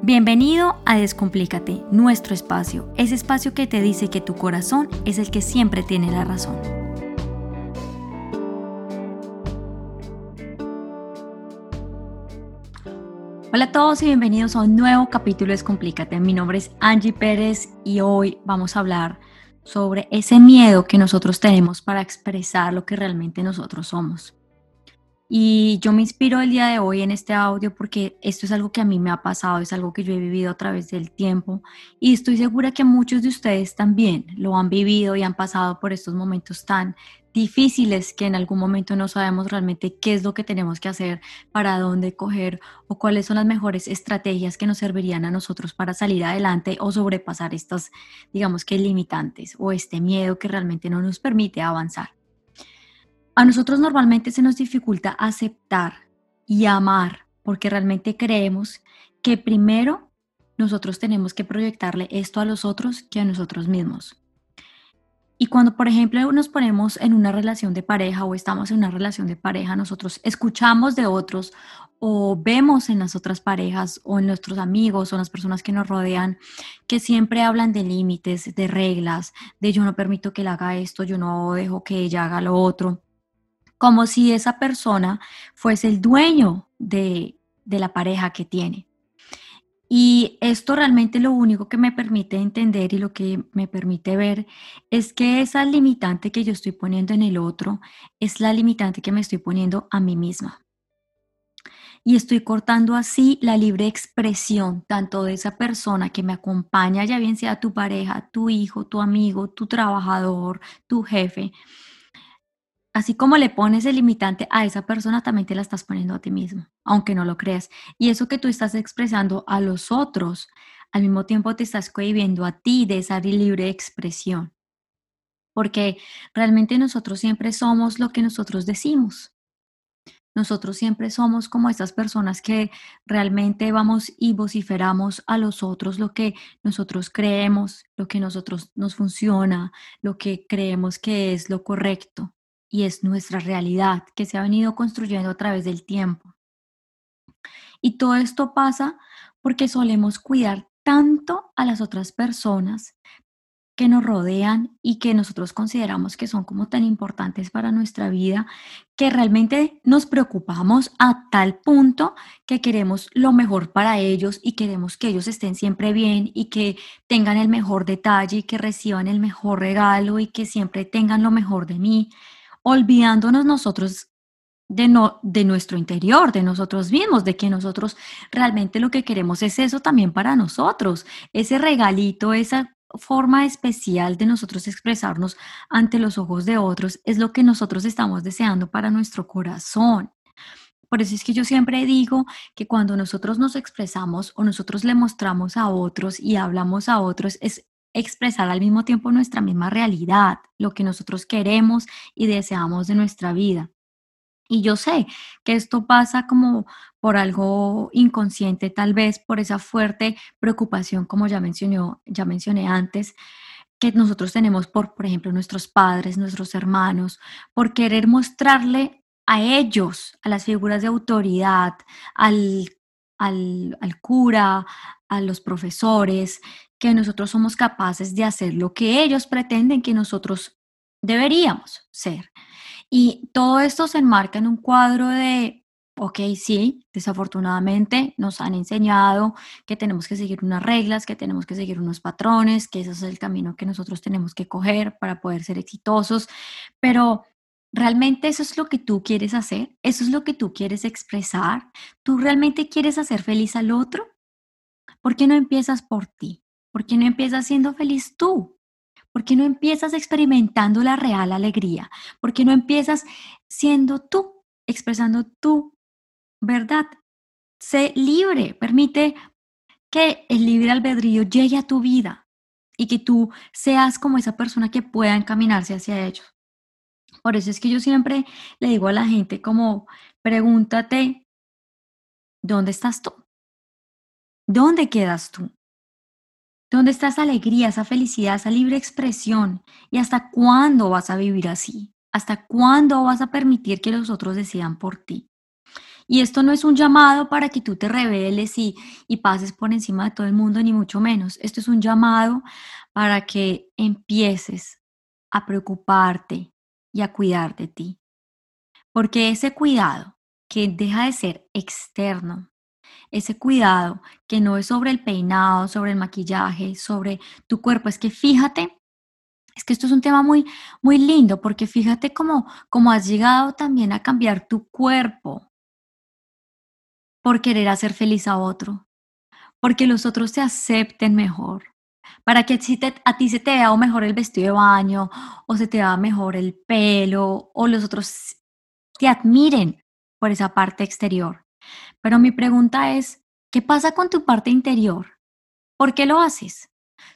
Bienvenido a Descomplícate, nuestro espacio, ese espacio que te dice que tu corazón es el que siempre tiene la razón. Hola a todos y bienvenidos a un nuevo capítulo de Descomplícate. Mi nombre es Angie Pérez y hoy vamos a hablar sobre ese miedo que nosotros tenemos para expresar lo que realmente nosotros somos. Y yo me inspiro el día de hoy en este audio porque esto es algo que a mí me ha pasado, es algo que yo he vivido a través del tiempo y estoy segura que muchos de ustedes también lo han vivido y han pasado por estos momentos tan difíciles que en algún momento no sabemos realmente qué es lo que tenemos que hacer, para dónde coger o cuáles son las mejores estrategias que nos servirían a nosotros para salir adelante o sobrepasar estas, digamos que limitantes o este miedo que realmente no nos permite avanzar. A nosotros normalmente se nos dificulta aceptar y amar porque realmente creemos que primero nosotros tenemos que proyectarle esto a los otros que a nosotros mismos. Y cuando, por ejemplo, nos ponemos en una relación de pareja o estamos en una relación de pareja, nosotros escuchamos de otros o vemos en las otras parejas o en nuestros amigos o en las personas que nos rodean que siempre hablan de límites, de reglas, de yo no permito que él haga esto, yo no dejo que ella haga lo otro como si esa persona fuese el dueño de, la pareja que tiene. Y esto realmente lo único que me permite entender y lo que me permite ver es que esa limitante que yo estoy poniendo en el otro es la limitante que me estoy poniendo a mí misma. Y estoy cortando así la libre expresión tanto de esa persona que me acompaña, ya bien sea tu pareja, tu hijo, tu amigo, tu trabajador, tu jefe, Así como le pones el limitante a esa persona, también te la estás poniendo a ti mismo, aunque no lo creas. Y eso que tú estás expresando a los otros, al mismo tiempo te estás cohibiendo a ti de esa libre expresión. Porque realmente nosotros siempre somos lo que nosotros decimos. Nosotros siempre somos como esas personas que realmente vamos y vociferamos a los otros lo que nosotros creemos, lo que nosotros nos funciona, lo que creemos que es lo correcto y es nuestra realidad que se ha venido construyendo a través del tiempo. Y todo esto pasa porque solemos cuidar tanto a las otras personas que nos rodean y que nosotros consideramos que son como tan importantes para nuestra vida, que realmente nos preocupamos a tal punto que queremos lo mejor para ellos y queremos que ellos estén siempre bien y que tengan el mejor detalle y que reciban el mejor regalo y que siempre tengan lo mejor de mí olvidándonos nosotros de, no, de nuestro interior, de nosotros mismos, de que nosotros realmente lo que queremos es eso también para nosotros, ese regalito, esa forma especial de nosotros expresarnos ante los ojos de otros, es lo que nosotros estamos deseando para nuestro corazón. Por eso es que yo siempre digo que cuando nosotros nos expresamos o nosotros le mostramos a otros y hablamos a otros, es expresar al mismo tiempo nuestra misma realidad, lo que nosotros queremos y deseamos de nuestra vida. Y yo sé que esto pasa como por algo inconsciente, tal vez por esa fuerte preocupación, como ya, mencionó, ya mencioné antes, que nosotros tenemos por, por ejemplo, nuestros padres, nuestros hermanos, por querer mostrarle a ellos, a las figuras de autoridad, al, al, al cura, a los profesores, que nosotros somos capaces de hacer lo que ellos pretenden que nosotros deberíamos ser. Y todo esto se enmarca en un cuadro de, ok, sí, desafortunadamente nos han enseñado que tenemos que seguir unas reglas, que tenemos que seguir unos patrones, que ese es el camino que nosotros tenemos que coger para poder ser exitosos, pero ¿Realmente eso es lo que tú quieres hacer? ¿Eso es lo que tú quieres expresar? ¿Tú realmente quieres hacer feliz al otro? ¿Por qué no empiezas por ti? ¿Por qué no empiezas siendo feliz tú? ¿Por qué no empiezas experimentando la real alegría? ¿Por qué no empiezas siendo tú, expresando tu verdad? Sé libre, permite que el libre albedrío llegue a tu vida y que tú seas como esa persona que pueda encaminarse hacia ellos. Por eso es que yo siempre le digo a la gente como, pregúntate, ¿dónde estás tú? ¿Dónde quedas tú? ¿Dónde está esa alegría, esa felicidad, esa libre expresión? ¿Y hasta cuándo vas a vivir así? ¿Hasta cuándo vas a permitir que los otros decidan por ti? Y esto no es un llamado para que tú te rebeles y, y pases por encima de todo el mundo, ni mucho menos. Esto es un llamado para que empieces a preocuparte y a cuidar de ti. Porque ese cuidado que deja de ser externo, ese cuidado que no es sobre el peinado, sobre el maquillaje, sobre tu cuerpo, es que fíjate es que esto es un tema muy, muy lindo porque fíjate cómo, cómo has llegado también a cambiar tu cuerpo por querer hacer feliz a otro, porque los otros te acepten mejor, para que a ti se te vea mejor el vestido de baño o se te vea mejor el pelo o los otros te admiren por esa parte exterior. Pero mi pregunta es, ¿qué pasa con tu parte interior? ¿Por qué lo haces?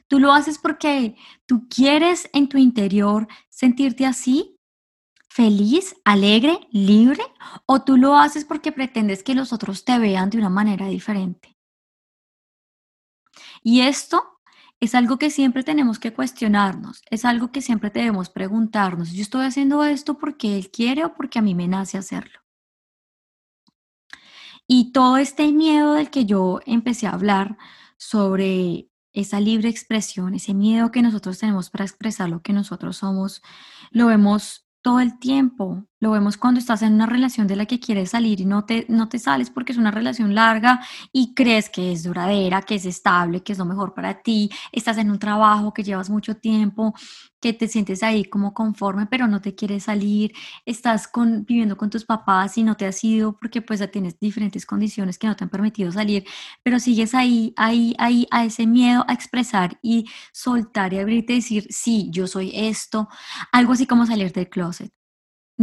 ¿Tú lo haces porque tú quieres en tu interior sentirte así? ¿Feliz, alegre, libre? ¿O tú lo haces porque pretendes que los otros te vean de una manera diferente? Y esto es algo que siempre tenemos que cuestionarnos, es algo que siempre debemos preguntarnos. ¿Yo estoy haciendo esto porque él quiere o porque a mí me nace hacerlo? Y todo este miedo del que yo empecé a hablar sobre esa libre expresión, ese miedo que nosotros tenemos para expresar lo que nosotros somos, lo vemos todo el tiempo. Lo vemos cuando estás en una relación de la que quieres salir y no te, no te sales porque es una relación larga y crees que es duradera, que es estable, que es lo mejor para ti. Estás en un trabajo que llevas mucho tiempo, que te sientes ahí como conforme, pero no te quieres salir. Estás con, viviendo con tus papás y no te has ido porque pues ya tienes diferentes condiciones que no te han permitido salir, pero sigues ahí, ahí, ahí, a ese miedo a expresar y soltar y abrirte y decir, sí, yo soy esto. Algo así como salir del closet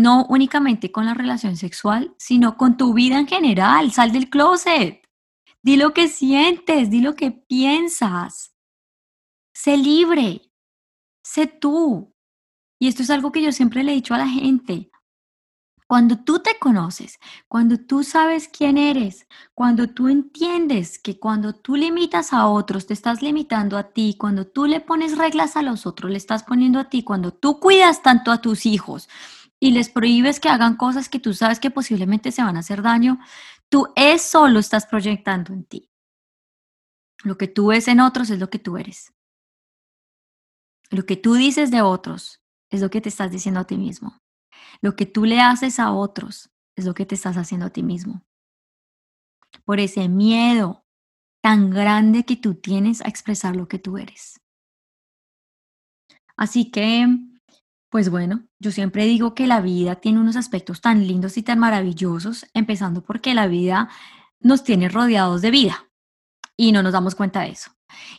no únicamente con la relación sexual, sino con tu vida en general. Sal del closet. Di lo que sientes, di lo que piensas. Sé libre. Sé tú. Y esto es algo que yo siempre le he dicho a la gente. Cuando tú te conoces, cuando tú sabes quién eres, cuando tú entiendes que cuando tú limitas a otros, te estás limitando a ti, cuando tú le pones reglas a los otros, le estás poniendo a ti, cuando tú cuidas tanto a tus hijos, y les prohíbes que hagan cosas que tú sabes que posiblemente se van a hacer daño, tú eso lo estás proyectando en ti. Lo que tú ves en otros es lo que tú eres. Lo que tú dices de otros es lo que te estás diciendo a ti mismo. Lo que tú le haces a otros es lo que te estás haciendo a ti mismo. Por ese miedo tan grande que tú tienes a expresar lo que tú eres. Así que pues bueno, yo siempre digo que la vida tiene unos aspectos tan lindos y tan maravillosos, empezando porque la vida nos tiene rodeados de vida y no nos damos cuenta de eso.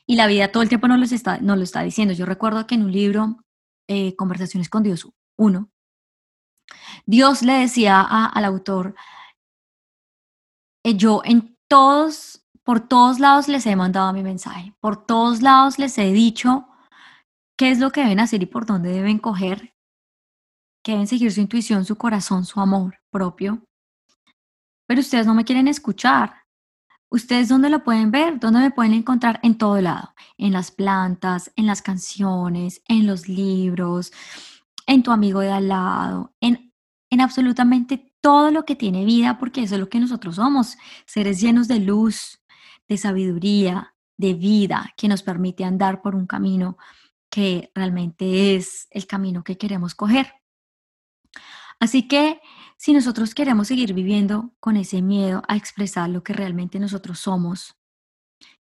Y la vida todo el tiempo nos lo está, nos lo está diciendo. Yo recuerdo que en un libro, eh, Conversaciones con Dios uno, Dios le decía al autor, eh, yo en todos, por todos lados les he mandado mi mensaje, por todos lados les he dicho qué es lo que deben hacer y por dónde deben coger, que deben seguir su intuición, su corazón, su amor propio. Pero ustedes no me quieren escuchar. ¿Ustedes dónde lo pueden ver? ¿Dónde me pueden encontrar? En todo lado. En las plantas, en las canciones, en los libros, en tu amigo de al lado, en, en absolutamente todo lo que tiene vida, porque eso es lo que nosotros somos, seres llenos de luz, de sabiduría, de vida, que nos permite andar por un camino que realmente es el camino que queremos coger. Así que si nosotros queremos seguir viviendo con ese miedo a expresar lo que realmente nosotros somos,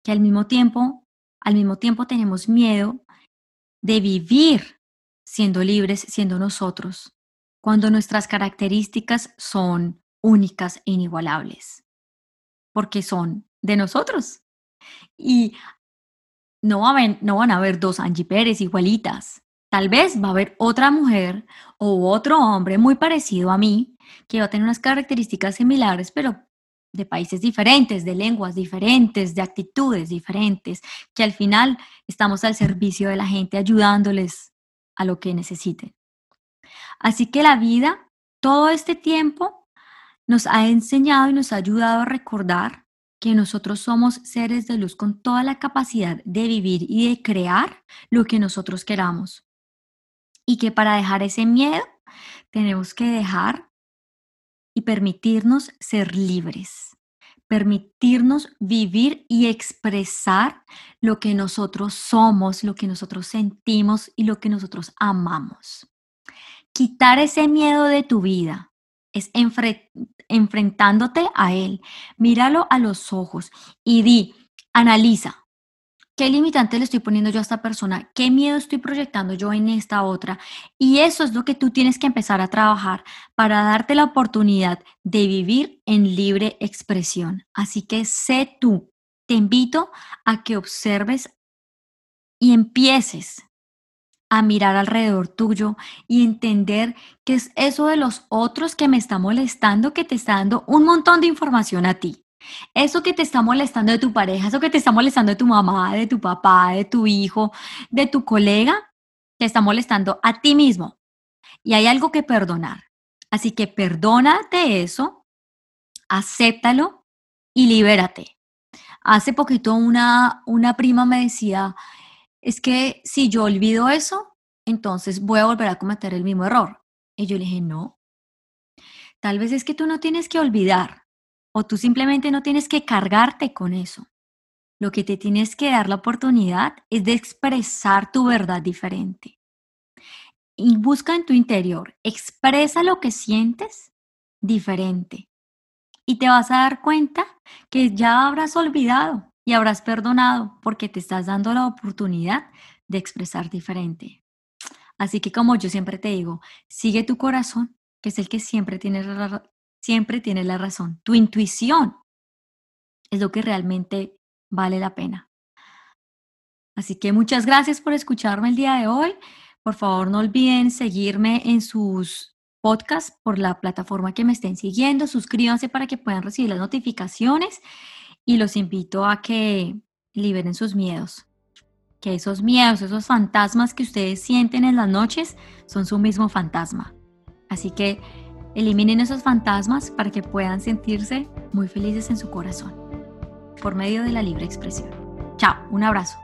que al mismo tiempo, al mismo tiempo tenemos miedo de vivir siendo libres, siendo nosotros, cuando nuestras características son únicas e inigualables, porque son de nosotros. Y no, no van a haber dos Angie Pérez igualitas. Tal vez va a haber otra mujer o otro hombre muy parecido a mí que va a tener unas características similares, pero de países diferentes, de lenguas diferentes, de actitudes diferentes, que al final estamos al servicio de la gente ayudándoles a lo que necesiten. Así que la vida, todo este tiempo, nos ha enseñado y nos ha ayudado a recordar que nosotros somos seres de luz con toda la capacidad de vivir y de crear lo que nosotros queramos. Y que para dejar ese miedo tenemos que dejar y permitirnos ser libres, permitirnos vivir y expresar lo que nosotros somos, lo que nosotros sentimos y lo que nosotros amamos. Quitar ese miedo de tu vida es enfrentándote a él. Míralo a los ojos y di, analiza, ¿Qué limitante le estoy poniendo yo a esta persona? ¿Qué miedo estoy proyectando yo en esta otra? Y eso es lo que tú tienes que empezar a trabajar para darte la oportunidad de vivir en libre expresión. Así que sé tú. Te invito a que observes y empieces a mirar alrededor tuyo y entender que es eso de los otros que me está molestando, que te está dando un montón de información a ti. Eso que te está molestando de tu pareja, eso que te está molestando de tu mamá, de tu papá, de tu hijo, de tu colega, te está molestando a ti mismo. Y hay algo que perdonar. Así que perdónate eso, acéptalo y libérate. Hace poquito una, una prima me decía, es que si yo olvido eso, entonces voy a volver a cometer el mismo error. Y yo le dije, no. Tal vez es que tú no tienes que olvidar, o tú simplemente no tienes que cargarte con eso. Lo que te tienes que dar la oportunidad es de expresar tu verdad diferente. Y busca en tu interior, expresa lo que sientes diferente. Y te vas a dar cuenta que ya habrás olvidado y habrás perdonado porque te estás dando la oportunidad de expresar diferente. Así que como yo siempre te digo, sigue tu corazón, que es el que siempre tiene siempre tienes la razón. Tu intuición es lo que realmente vale la pena. Así que muchas gracias por escucharme el día de hoy. Por favor, no olviden seguirme en sus podcasts por la plataforma que me estén siguiendo. Suscríbanse para que puedan recibir las notificaciones y los invito a que liberen sus miedos. Que esos miedos, esos fantasmas que ustedes sienten en las noches son su mismo fantasma. Así que Eliminen esos fantasmas para que puedan sentirse muy felices en su corazón por medio de la libre expresión. Chao, un abrazo.